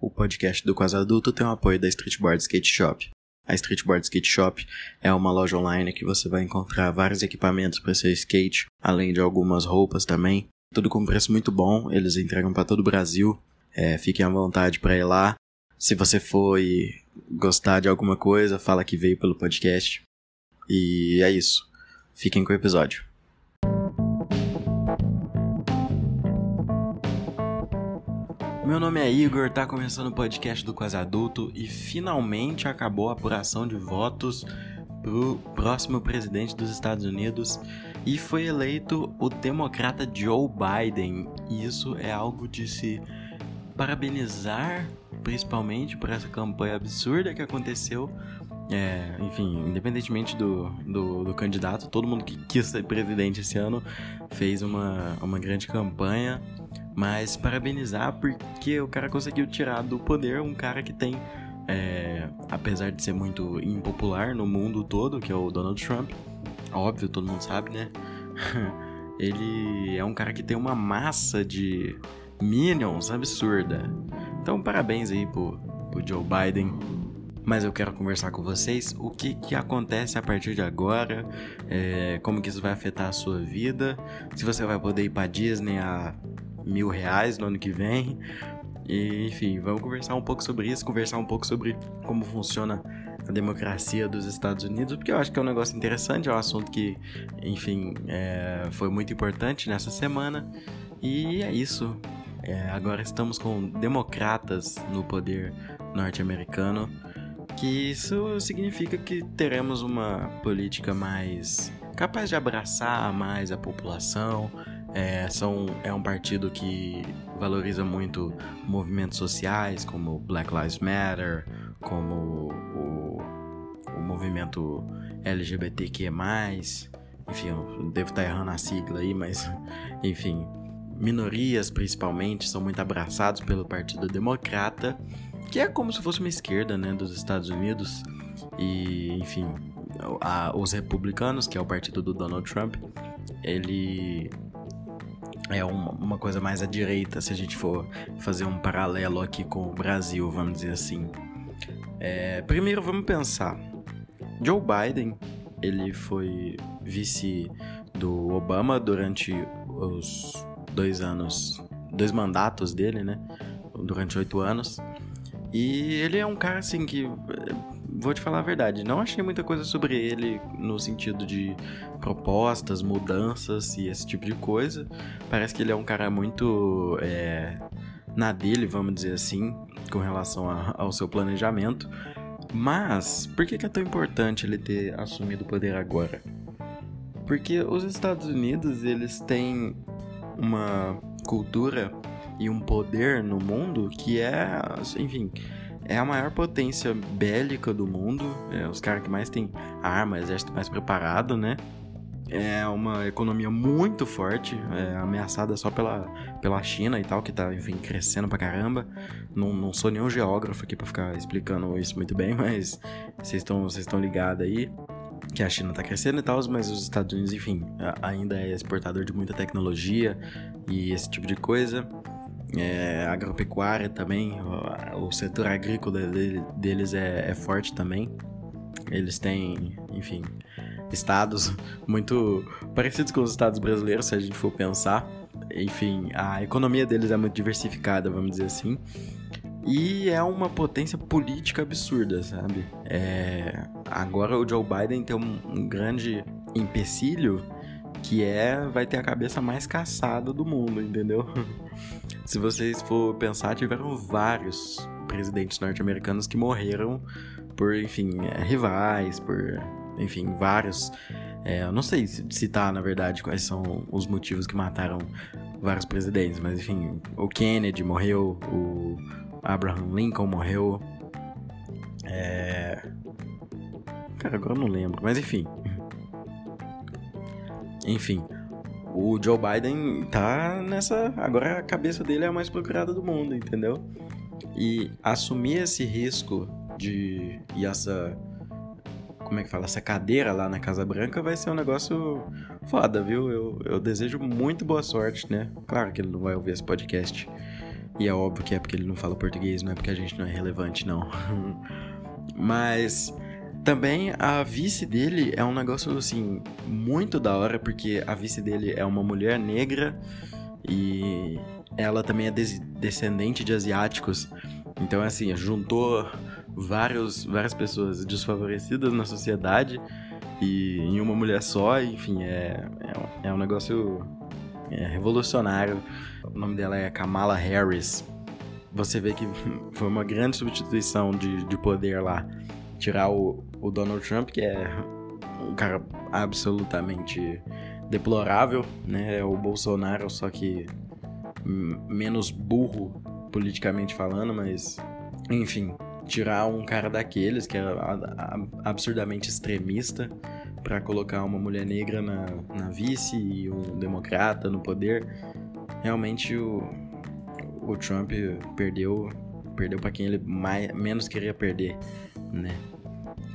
O podcast do Quase Adulto tem o apoio da Streetboard Skate Shop. A Streetboard Skate Shop é uma loja online que você vai encontrar vários equipamentos para seu skate, além de algumas roupas também. Tudo com preço muito bom, eles entregam para todo o Brasil. É, fiquem à vontade para ir lá. Se você for e gostar de alguma coisa, fala que veio pelo podcast. E é isso. Fiquem com o episódio. Meu nome é Igor, tá começando o podcast do Quase Adulto e finalmente acabou a apuração de votos pro próximo presidente dos Estados Unidos e foi eleito o democrata Joe Biden. E isso é algo de se parabenizar, principalmente por essa campanha absurda que aconteceu. É, enfim, independentemente do, do, do, candidato, todo mundo que quis ser presidente esse ano fez uma, uma grande campanha mas parabenizar porque o cara conseguiu tirar do poder um cara que tem, é, apesar de ser muito impopular no mundo todo, que é o Donald Trump, óbvio, todo mundo sabe, né? Ele é um cara que tem uma massa de minions absurda. Então, parabéns aí pro, pro Joe Biden. Mas eu quero conversar com vocês o que, que acontece a partir de agora, é, como que isso vai afetar a sua vida, se você vai poder ir pra Disney a mil reais no ano que vem. E, enfim, vamos conversar um pouco sobre isso, conversar um pouco sobre como funciona a democracia dos Estados Unidos, porque eu acho que é um negócio interessante, é um assunto que, enfim, é, foi muito importante nessa semana. E é isso. É, agora estamos com democratas no poder norte-americano, que isso significa que teremos uma política mais capaz de abraçar mais a população, é, são, é um partido que valoriza muito movimentos sociais, como Black Lives Matter, como o, o movimento LGBTQ+. Enfim, eu devo estar errando a sigla aí, mas... Enfim, minorias principalmente são muito abraçados pelo Partido Democrata, que é como se fosse uma esquerda, né, dos Estados Unidos. E, enfim, a, os republicanos, que é o partido do Donald Trump, ele é uma, uma, coisa mais à direita, se a gente for fazer um paralelo aqui com o Brasil, vamos dizer assim. É, primeiro, vamos pensar. Joe Biden, ele foi vice do Obama durante os dois anos, dois mandatos dele, né? Durante oito anos. E ele é um cara assim que vou te falar a verdade, não achei muita coisa sobre ele no sentido de propostas, mudanças e esse tipo de coisa. Parece que ele é um cara muito é, na dele, vamos dizer assim, com relação a, ao seu planejamento. Mas, por que, que é tão importante ele ter assumido o poder agora? Porque os Estados Unidos, eles têm uma cultura e um poder no mundo que é, enfim, é a maior potência bélica do mundo, é os caras que mais têm arma, exército mais preparado, né? É uma economia muito forte, é ameaçada só pela, pela China e tal, que tá, enfim, crescendo pra caramba. Não, não sou nenhum geógrafo aqui pra ficar explicando isso muito bem, mas vocês estão ligados aí que a China tá crescendo e tal, mas os Estados Unidos, enfim, ainda é exportador de muita tecnologia e esse tipo de coisa é, agropecuária também, o, o setor agrícola dele, deles é, é, forte também. Eles têm, enfim, estados muito parecidos com os estados brasileiros, se a gente for pensar. Enfim, a economia deles é muito diversificada, vamos dizer assim. E é uma potência política absurda, sabe? É... Agora o Joe Biden tem um, um grande empecilho que é vai ter a cabeça mais caçada do mundo, entendeu? Se vocês for pensar, tiveram vários presidentes norte-americanos que morreram por, enfim, é, rivais, por, enfim, vários. É, eu não sei citar, na verdade, quais são os motivos que mataram vários presidentes, mas enfim, o Kennedy morreu, o Abraham Lincoln morreu. É... Cara, agora eu não lembro, mas enfim. Enfim, o Joe Biden tá nessa. Agora a cabeça dele é a mais procurada do mundo, entendeu? E assumir esse risco de. e essa. Como é que fala? Essa cadeira lá na Casa Branca vai ser um negócio foda, viu? Eu, eu desejo muito boa sorte, né? Claro que ele não vai ouvir esse podcast. E é óbvio que é porque ele não fala português, não é porque a gente não é relevante, não. Mas também a vice dele é um negócio assim muito da hora, porque a vice dele é uma mulher negra e ela também é descendente de asiáticos. Então, assim, juntou vários, várias pessoas desfavorecidas na sociedade e em uma mulher só, enfim, é, é, é um negócio é, revolucionário. O nome dela é Kamala Harris. Você vê que foi uma grande substituição de, de poder lá. Tirar o, o Donald Trump, que é um cara absolutamente deplorável, né? É o Bolsonaro, só que menos burro politicamente falando, mas enfim, tirar um cara daqueles que é absurdamente extremista para colocar uma mulher negra na, na vice e um democrata no poder, realmente o, o Trump perdeu perdeu para quem ele mais, menos queria perder, né?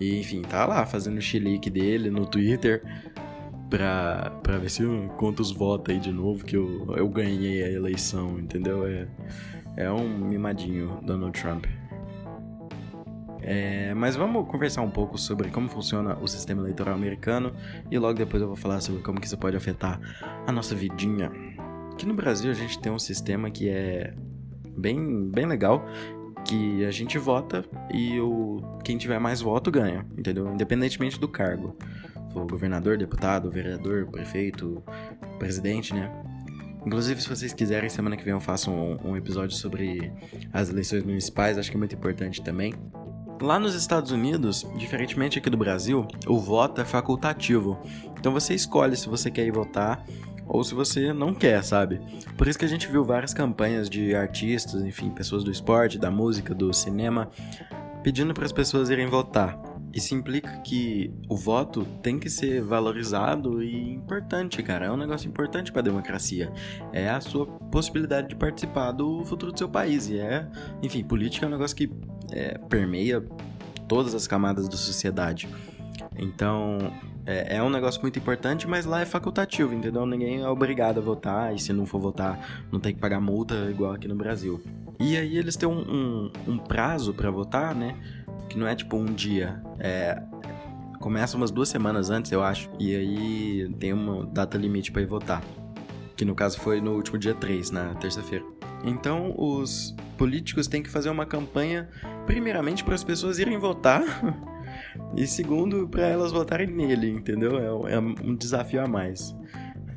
E, enfim, tá lá fazendo o chilique dele no Twitter, pra, pra ver se eu conto os votos aí de novo, que eu, eu ganhei a eleição, entendeu? É, é um mimadinho Donald Trump. É, mas vamos conversar um pouco sobre como funciona o sistema eleitoral americano e logo depois eu vou falar sobre como que isso pode afetar a nossa vidinha. Aqui no Brasil a gente tem um sistema que é bem, bem legal, que a gente vota e o, quem tiver mais voto ganha, entendeu? Independentemente do cargo governador, deputado, vereador, prefeito, presidente, né? Inclusive, se vocês quiserem, semana que vem eu faço um, um episódio sobre as eleições municipais, acho que é muito importante também. Lá nos Estados Unidos, diferentemente aqui do Brasil, o voto é facultativo. Então você escolhe se você quer ir votar ou se você não quer, sabe? Por isso que a gente viu várias campanhas de artistas, enfim, pessoas do esporte, da música, do cinema, pedindo para as pessoas irem votar. Isso implica que o voto tem que ser valorizado e importante, cara. É um negócio importante para a democracia. É a sua possibilidade de participar do futuro do seu país. E é, enfim, política é um negócio que é, permeia todas as camadas da sociedade. Então, é, é, um negócio muito importante, mas lá é facultativo, entendeu? Ninguém é obrigado a votar, e se não for votar, não tem que pagar multa igual aqui no Brasil. E aí eles têm um, um, um prazo para votar, né? que não é tipo um dia. É, começa umas duas semanas antes, eu acho. E aí tem uma data limite para ir votar. Que no caso foi no último dia 3, na terça-feira. Então os políticos têm que fazer uma campanha, primeiramente para as pessoas irem votar. e segundo, para elas votarem nele, entendeu? É, é, um desafio a mais.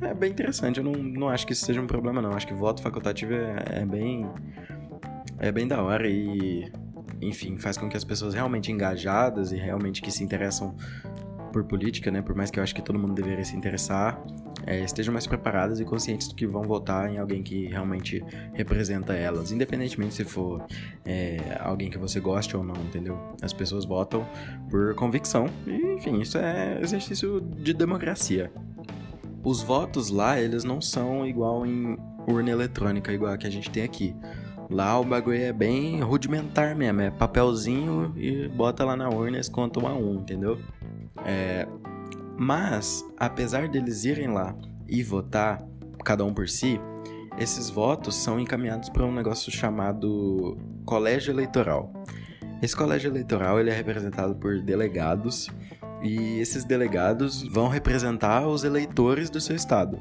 É bem interessante, eu não, não acho que isso seja um problema, não. Acho que voto facultativo é, é bem. É bem da hora e enfim, faz com que as pessoas realmente engajadas e realmente que se interessam por política, né, por mais que eu acho que todo mundo deveria se interessar, é, estejam mais preparadas e conscientes de que vão votar em alguém que realmente representa elas, independentemente se for é, alguém que você goste ou não, entendeu? As pessoas votam por convicção e, enfim, isso é exercício de democracia. Os votos lá, eles não são igual em urna eletrônica, igual a que a gente tem aqui. Lá o bagulho é bem rudimentar mesmo, é papelzinho e bota lá na urna e conta um a um, entendeu? É, mas, apesar deles irem lá e votar, cada um por si, esses votos são encaminhados para um negócio chamado colégio eleitoral. Esse colégio eleitoral ele é representado por delegados e esses delegados vão representar os eleitores do seu estado.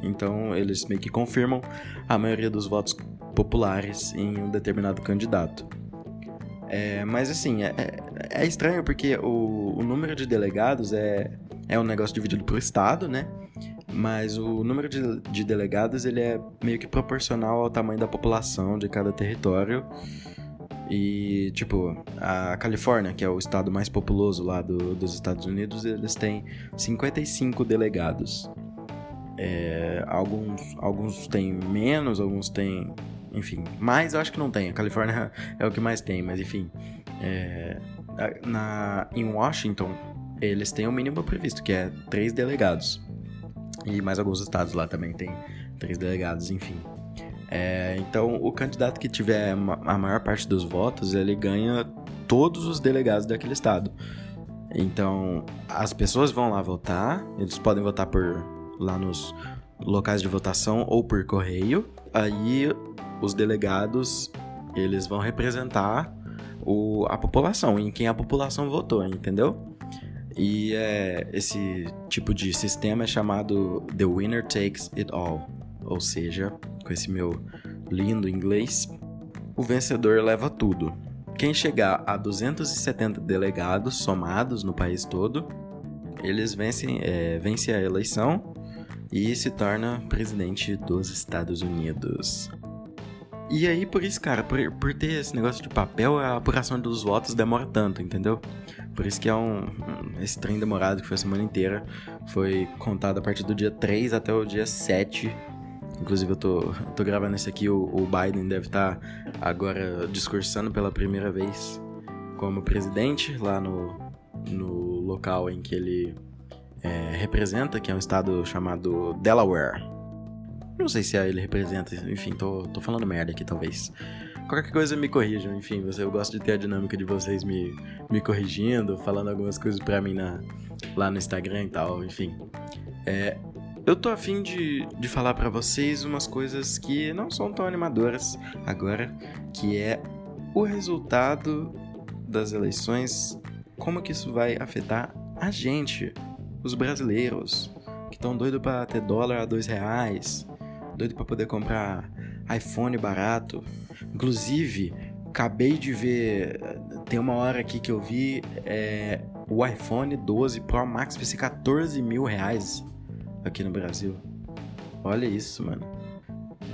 Então eles meio que confirmam a maioria dos votos populares em um determinado candidato. É, mas assim, é, é, é estranho porque o, o, número de delegados é, é um negócio dividido por estado, né? Mas o número de, de delegados ele é meio que proporcional ao tamanho da população de cada território. E, tipo, a Califórnia, que é o estado mais populoso lá do, dos Estados Unidos, eles têm 55 delegados. É, alguns, alguns têm menos, alguns têm enfim, mais eu acho que não tem. A Califórnia é o que mais tem, mas enfim. É, na, em Washington, eles têm o mínimo previsto, que é três delegados. E mais alguns estados lá também tem três delegados, enfim. É, então, o candidato que tiver a maior parte dos votos, ele ganha todos os delegados daquele estado. Então, as pessoas vão lá votar, eles podem votar por lá nos locais de votação ou por correio. Aí os delegados eles vão representar o, a população, em quem a população votou, entendeu? E é, esse tipo de sistema é chamado The Winner Takes It All, ou seja, com esse meu lindo inglês, o vencedor leva tudo. Quem chegar a 270 delegados somados no país todo, eles vencem, é, vence a eleição e se torna presidente dos Estados Unidos. E aí, por isso, cara, por, por ter esse negócio de papel, a apuração dos votos demora tanto, entendeu? Por isso que é um. Esse trem demorado que foi a semana inteira. Foi contado a partir do dia 3 até o dia 7. Inclusive, eu tô, tô gravando esse aqui. O, o Biden deve estar tá agora discursando pela primeira vez como presidente lá no, no local em que ele é, representa, que é um estado chamado Delaware. Não sei se ele representa, enfim, tô, tô falando merda aqui, talvez. Qualquer coisa me corrijam, enfim, eu gosto de ter a dinâmica de vocês me, me corrigindo, falando algumas coisas pra mim na, lá no Instagram e tal, enfim. É, eu tô afim de, de falar para vocês umas coisas que não são tão animadoras agora, que é o resultado das eleições, como que isso vai afetar a gente, os brasileiros, que estão doidos para ter dólar a dois reais, doido para poder comprar iPhone barato. Inclusive, acabei de ver, tem uma hora aqui que eu vi é, o iPhone 12 Pro Max vai ser 14 mil reais aqui no Brasil. Olha isso, mano.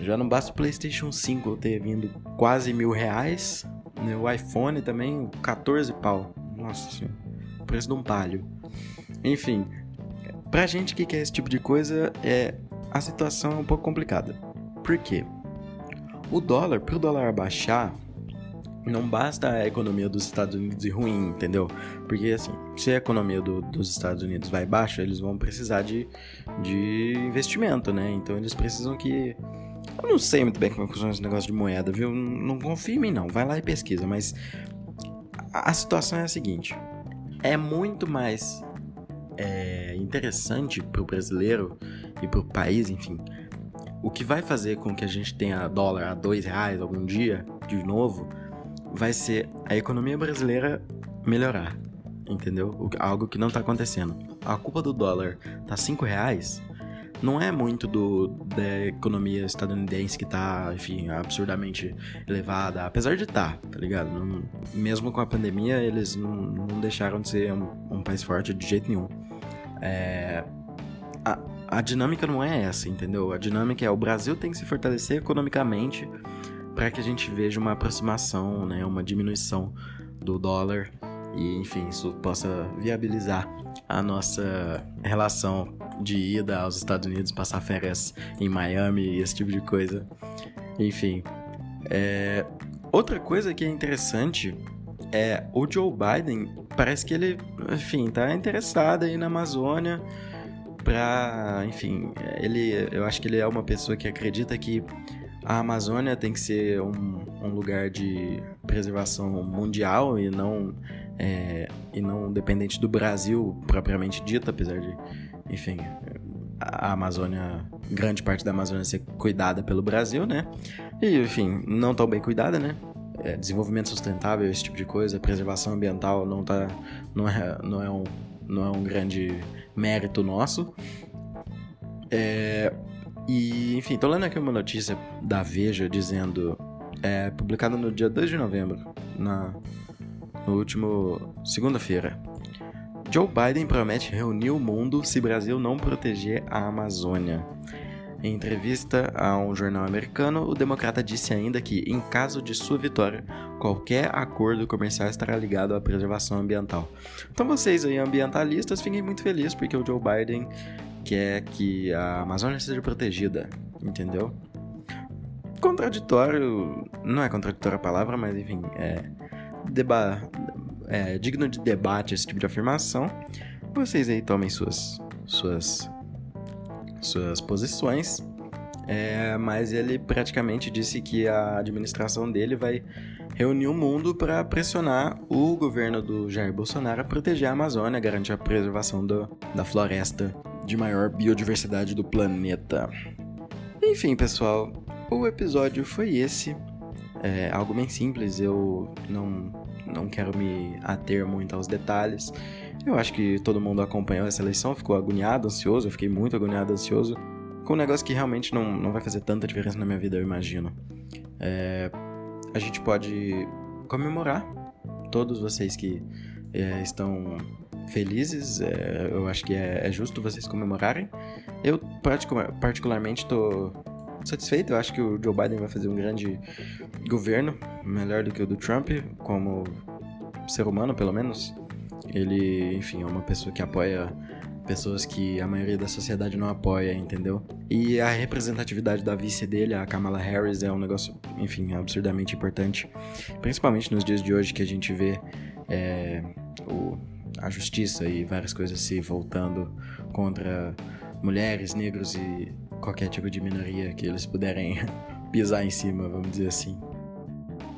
Já não basta o PlayStation 5 ter vindo quase mil reais, né? o iPhone também 14 pau. Nossa senhora, preço de um palho. Enfim, pra gente que quer esse tipo de coisa, é a situação é um pouco complicada. Por quê? O dólar, para o dólar abaixar, não basta a economia dos Estados Unidos ir ruim, entendeu? Porque assim, se a economia do, dos Estados Unidos vai baixa, eles vão precisar de, de investimento, né? Então eles precisam que. Eu não sei muito bem como funciona esse negócio de moeda, viu? Não confia em mim, não. Vai lá e pesquisa. Mas a, a situação é a seguinte: é muito mais é, interessante para o brasileiro e para o país, enfim, o que vai fazer com que a gente tenha dólar a dois reais algum dia, de novo, vai ser a economia brasileira melhorar, entendeu? Algo que não está acontecendo. A culpa do dólar tá cinco reais não é muito do, da economia estadunidense que tá, enfim, absurdamente elevada, apesar de tá, tá ligado? Não, mesmo com a pandemia, eles não, não deixaram de ser um, um país forte de jeito nenhum. É, a, a dinâmica não é essa, entendeu? A dinâmica é o Brasil tem que se fortalecer economicamente para que a gente veja uma aproximação, né, uma diminuição do dólar e, enfim, isso possa viabilizar a nossa relação de ida aos Estados Unidos, passar férias em Miami e esse tipo de coisa. Enfim, é... outra coisa que é interessante é o Joe Biden parece que ele, enfim, tá interessado aí na Amazônia para, enfim, ele, eu acho que ele é uma pessoa que acredita que a Amazônia tem que ser um, um lugar de preservação mundial e não é, e não dependente do Brasil propriamente dito, apesar de, enfim, a Amazônia, grande parte da Amazônia ser cuidada pelo Brasil, né? E, enfim, não tão bem cuidada, né? É, desenvolvimento sustentável, esse tipo de coisa, preservação ambiental não tá, não é, não é um, não é um grande mérito nosso. É, e, enfim, tô lendo aqui uma notícia da Veja dizendo, é, publicada no dia 2 de novembro, na, no último segunda-feira. Joe Biden promete reunir o mundo se Brasil não proteger a Amazônia. Em entrevista a um jornal americano, o democrata disse ainda que, em caso de sua vitória, qualquer acordo comercial estará ligado à preservação ambiental. Então vocês aí, ambientalistas, fiquem muito felizes porque o Joe Biden quer que a Amazônia seja protegida, entendeu? Contraditório, não é contraditório a palavra, mas enfim, é, deba é digno de debate esse tipo de afirmação. Vocês aí tomem suas suas suas posições, é, mas ele praticamente disse que a administração dele vai reunir o mundo para pressionar o governo do Jair Bolsonaro a proteger a Amazônia, garantir a preservação do, da floresta de maior biodiversidade do planeta. Enfim, pessoal, o episódio foi esse. É algo bem simples, eu não, não quero me ater muito aos detalhes. Eu acho que todo mundo acompanhou essa eleição, ficou agoniado, ansioso, eu fiquei muito agoniado, ansioso, com um negócio que realmente não, não vai fazer tanta diferença na minha vida, eu imagino. É, a gente pode comemorar todos vocês que é, estão felizes, é, eu acho que é, é, justo vocês comemorarem. Eu particularmente estou satisfeito, eu acho que o Joe Biden vai fazer um grande governo, melhor do que o do Trump, como ser humano, pelo menos. Ele, enfim, é uma pessoa que apoia pessoas que a maioria da sociedade não apoia, entendeu? E a representatividade da vice dele, a Kamala Harris, é um negócio, enfim, absurdamente importante, principalmente nos dias de hoje que a gente vê é, o, a justiça e várias coisas se voltando contra mulheres, negros e qualquer tipo de minoria que eles puderem pisar em cima, vamos dizer assim.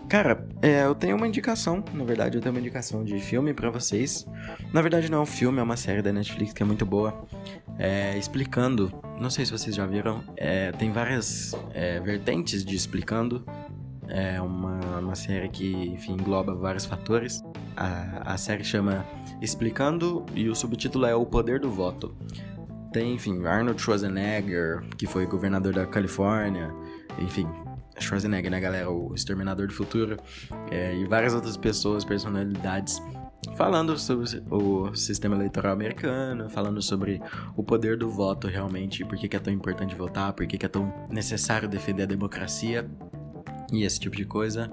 Cara, é, eu tenho uma indicação, na verdade, eu tenho uma indicação de filme para vocês. Na verdade, não é um filme, é uma série da Netflix que é muito boa. É, explicando, não sei se vocês já viram, é, tem várias é, vertentes de explicando. É uma, uma série que, enfim, engloba vários fatores. A, a série chama Explicando e o subtítulo é O Poder do Voto. Tem, enfim, Arnold Schwarzenegger, que foi governador da Califórnia, enfim, Schwarzenegger, né, galera? O Exterminador do Futuro. É, e várias outras pessoas, personalidades, falando sobre o sistema eleitoral americano, falando sobre o poder do voto realmente, por que é tão importante votar, por que é tão necessário defender a democracia e esse tipo de coisa.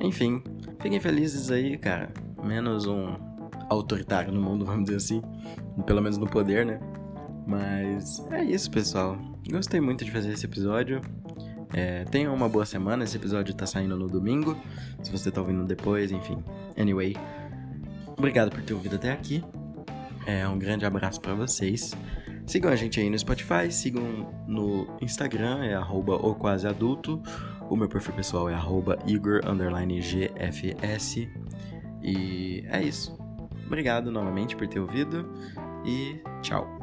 Enfim, fiquem felizes aí, cara. Menos um autoritário no mundo, vamos dizer assim. Pelo menos no poder, né? Mas é isso, pessoal. Gostei muito de fazer esse episódio. É, tenha uma boa semana, esse episódio tá saindo no domingo. Se você tá ouvindo depois, enfim. Anyway, obrigado por ter ouvido até aqui. É, um grande abraço para vocês. Sigam a gente aí no Spotify, sigam no Instagram, é arroba o quase adulto. O meu perfil pessoal é arroba Igor GFS. E é isso. Obrigado novamente por ter ouvido e tchau.